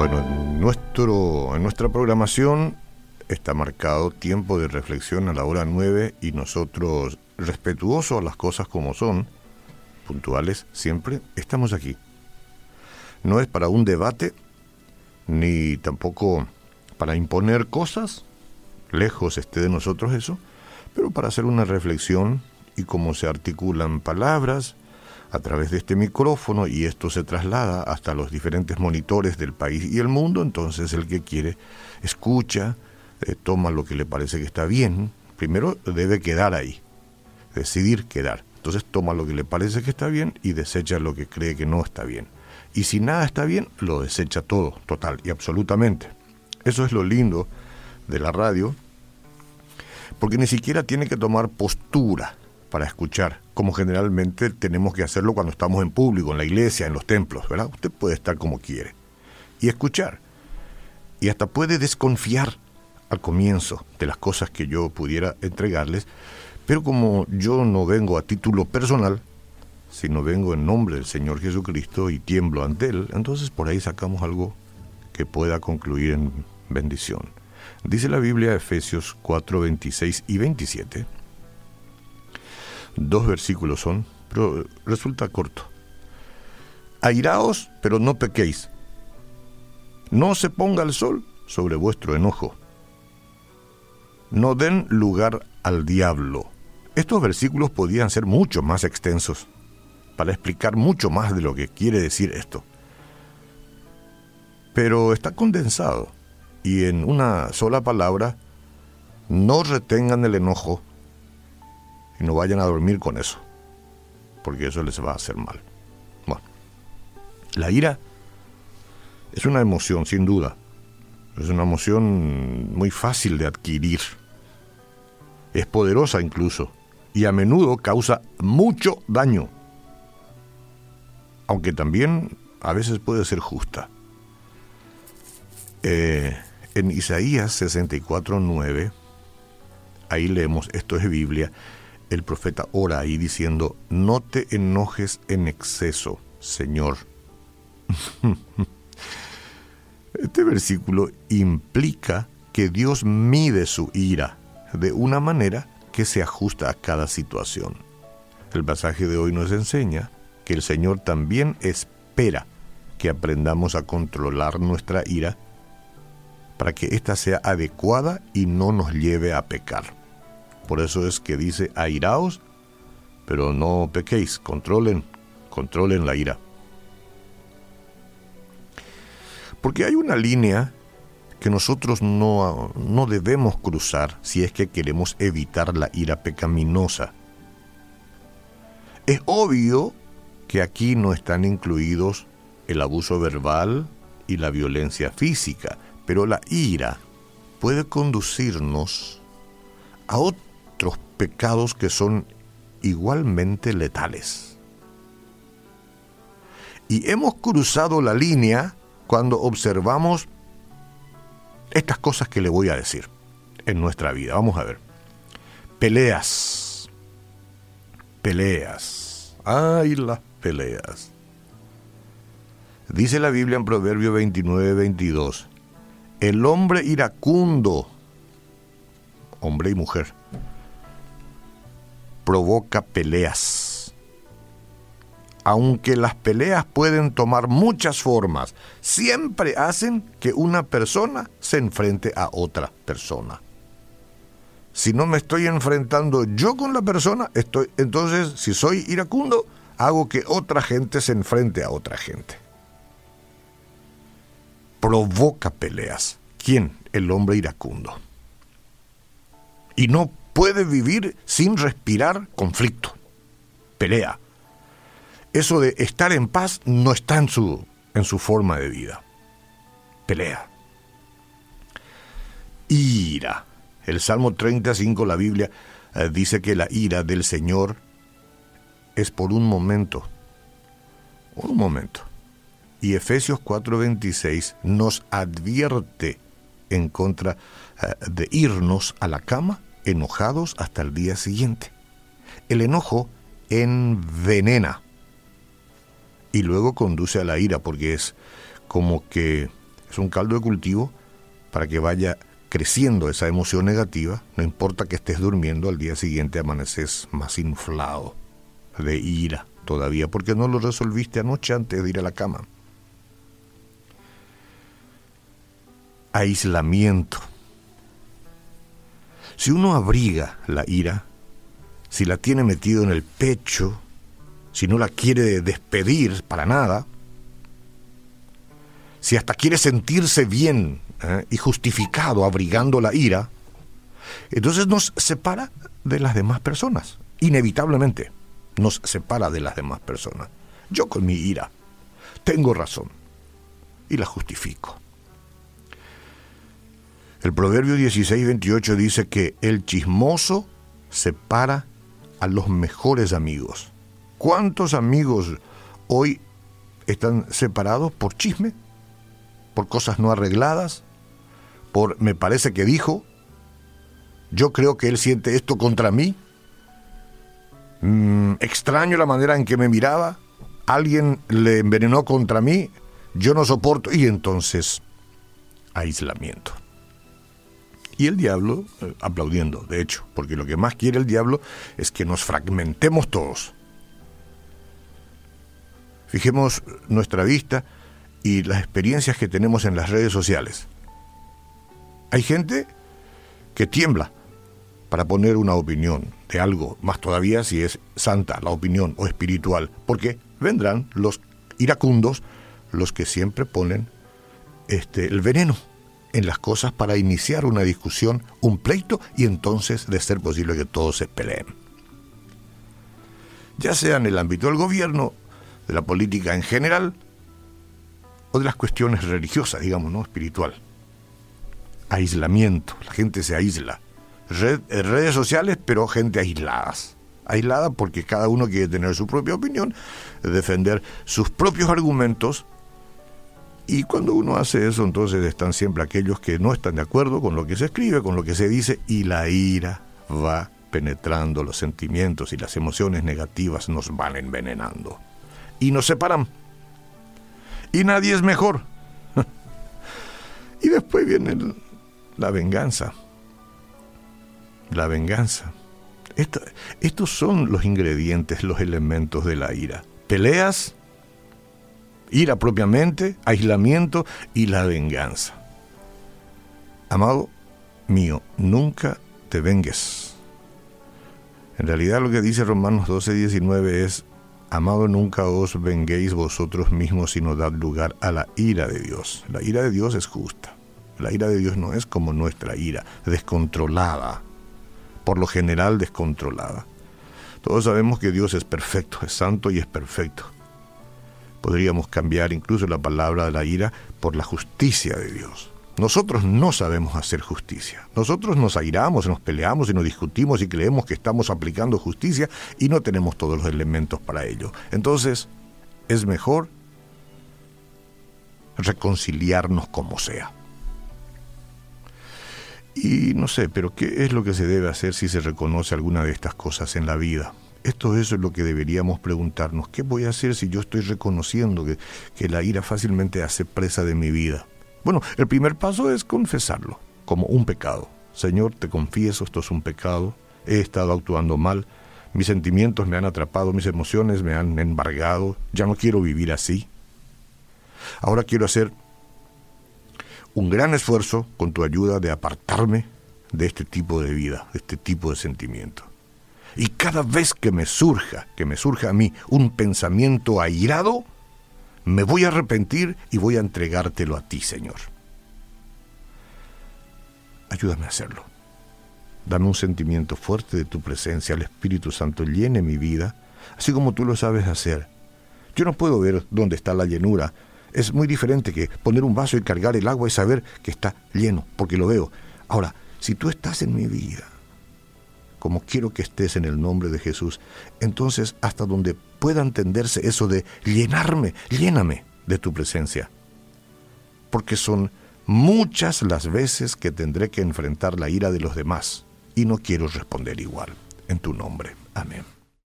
Bueno, en, nuestro, en nuestra programación está marcado tiempo de reflexión a la hora 9 y nosotros, respetuosos a las cosas como son, puntuales siempre, estamos aquí. No es para un debate, ni tampoco para imponer cosas, lejos esté de nosotros eso, pero para hacer una reflexión y cómo se articulan palabras a través de este micrófono y esto se traslada hasta los diferentes monitores del país y el mundo, entonces el que quiere escucha, eh, toma lo que le parece que está bien, primero debe quedar ahí, decidir quedar. Entonces toma lo que le parece que está bien y desecha lo que cree que no está bien. Y si nada está bien, lo desecha todo, total y absolutamente. Eso es lo lindo de la radio, porque ni siquiera tiene que tomar postura para escuchar, como generalmente tenemos que hacerlo cuando estamos en público, en la iglesia, en los templos, ¿verdad? Usted puede estar como quiere y escuchar. Y hasta puede desconfiar al comienzo de las cosas que yo pudiera entregarles, pero como yo no vengo a título personal, sino vengo en nombre del Señor Jesucristo y tiemblo ante Él, entonces por ahí sacamos algo que pueda concluir en bendición. Dice la Biblia Efesios 4, 26 y 27. Dos versículos son, pero resulta corto. Airaos, pero no pequéis. No se ponga el sol sobre vuestro enojo. No den lugar al diablo. Estos versículos podían ser mucho más extensos para explicar mucho más de lo que quiere decir esto. Pero está condensado y en una sola palabra, no retengan el enojo y no vayan a dormir con eso, porque eso les va a hacer mal. Bueno, la ira es una emoción, sin duda, es una emoción muy fácil de adquirir, es poderosa incluso, y a menudo causa mucho daño, aunque también a veces puede ser justa. Eh, en Isaías 64.9, ahí leemos, esto es Biblia, el profeta ora ahí diciendo, no te enojes en exceso, Señor. este versículo implica que Dios mide su ira de una manera que se ajusta a cada situación. El pasaje de hoy nos enseña que el Señor también espera que aprendamos a controlar nuestra ira para que ésta sea adecuada y no nos lleve a pecar. Por eso es que dice, airaos, pero no pequéis, controlen, controlen la ira. Porque hay una línea que nosotros no, no debemos cruzar si es que queremos evitar la ira pecaminosa. Es obvio que aquí no están incluidos el abuso verbal y la violencia física, pero la ira puede conducirnos a otros pecados que son igualmente letales. Y hemos cruzado la línea cuando observamos estas cosas que le voy a decir en nuestra vida. Vamos a ver. Peleas. Peleas. Ay, las peleas. Dice la Biblia en Proverbio 29, 22. El hombre iracundo, hombre y mujer, provoca peleas. Aunque las peleas pueden tomar muchas formas, siempre hacen que una persona se enfrente a otra persona. Si no me estoy enfrentando yo con la persona, estoy, entonces si soy iracundo, hago que otra gente se enfrente a otra gente provoca peleas. ¿Quién? El hombre iracundo. Y no puede vivir sin respirar conflicto, pelea. Eso de estar en paz no está en su, en su forma de vida. Pelea. Ira. El Salmo 35, la Biblia, eh, dice que la ira del Señor es por un momento. Un momento. Y Efesios 4:26 nos advierte en contra eh, de irnos a la cama enojados hasta el día siguiente. El enojo envenena y luego conduce a la ira porque es como que es un caldo de cultivo para que vaya creciendo esa emoción negativa, no importa que estés durmiendo, al día siguiente amaneces más inflado de ira todavía, porque no lo resolviste anoche antes de ir a la cama. Aislamiento. Si uno abriga la ira, si la tiene metido en el pecho, si no la quiere despedir para nada, si hasta quiere sentirse bien ¿eh? y justificado abrigando la ira, entonces nos separa de las demás personas, inevitablemente nos separa de las demás personas. Yo con mi ira tengo razón y la justifico. El Proverbio 16-28 dice que el chismoso separa a los mejores amigos. ¿Cuántos amigos hoy están separados por chisme? ¿Por cosas no arregladas? ¿Por me parece que dijo? Yo creo que él siente esto contra mí. Mm, extraño la manera en que me miraba. Alguien le envenenó contra mí. Yo no soporto. Y entonces, aislamiento. Y el diablo eh, aplaudiendo, de hecho, porque lo que más quiere el diablo es que nos fragmentemos todos. Fijemos nuestra vista y las experiencias que tenemos en las redes sociales. Hay gente que tiembla para poner una opinión de algo, más todavía si es santa la opinión o espiritual, porque vendrán los iracundos, los que siempre ponen este, el veneno en las cosas para iniciar una discusión, un pleito y entonces de ser posible que todos se peleen. Ya sea en el ámbito del gobierno, de la política en general o de las cuestiones religiosas, digamos, ¿no? Espiritual. Aislamiento, la gente se aísla. Eh, redes sociales, pero gente aisladas. Aislada porque cada uno quiere tener su propia opinión, defender sus propios argumentos y cuando uno hace eso, entonces están siempre aquellos que no están de acuerdo con lo que se escribe, con lo que se dice, y la ira va penetrando los sentimientos y las emociones negativas nos van envenenando. Y nos separan. Y nadie es mejor. y después viene la venganza. La venganza. estos son los ingredientes, los elementos de la ira. Peleas, ira propiamente, aislamiento y la venganza. Amado mío, nunca te vengues. En realidad lo que dice Romanos 12, 19 es, Amado, nunca os venguéis vosotros mismos, sino dad lugar a la ira de Dios. La ira de Dios es justa. La ira de Dios no es como nuestra ira, descontrolada, por lo general descontrolada. Todos sabemos que Dios es perfecto, es santo y es perfecto. Podríamos cambiar incluso la palabra de la ira por la justicia de Dios. Nosotros no sabemos hacer justicia. Nosotros nos airamos, nos peleamos y nos discutimos y creemos que estamos aplicando justicia y no tenemos todos los elementos para ello. Entonces, es mejor reconciliarnos como sea. Y no sé, pero ¿qué es lo que se debe hacer si se reconoce alguna de estas cosas en la vida? Esto es lo que deberíamos preguntarnos. ¿Qué voy a hacer si yo estoy reconociendo que, la ira fácilmente hace presa de mi vida? Bueno, el primer paso es confesarlo como un pecado. Señor, te confieso, esto es un pecado, he estado actuando mal, mis sentimientos me han atrapado, mis emociones me han embargado, ya no quiero vivir así. Ahora quiero hacer un gran esfuerzo con tu ayuda de apartarme de este tipo de vida, de este tipo de sentimiento. Y cada vez que me surja, que me surja a mí un pensamiento airado, me voy a arrepentir y voy a entregártelo a ti, Señor. Ayúdame a hacerlo. Dame un sentimiento fuerte de tu presencia, el Espíritu Santo llene mi vida, así como tú lo sabes hacer. Yo no puedo ver dónde está la llenura. Es muy diferente que poner un vaso y cargar el agua y saber que está lleno, porque lo veo. Ahora, si tú estás en mi vida, como quiero que estés en el nombre de Jesús. Entonces, hasta donde pueda entenderse eso de llenarme, lléname de tu presencia. Porque son muchas las veces que tendré que enfrentar la ira de los demás y no quiero responder igual. En tu nombre. Amén.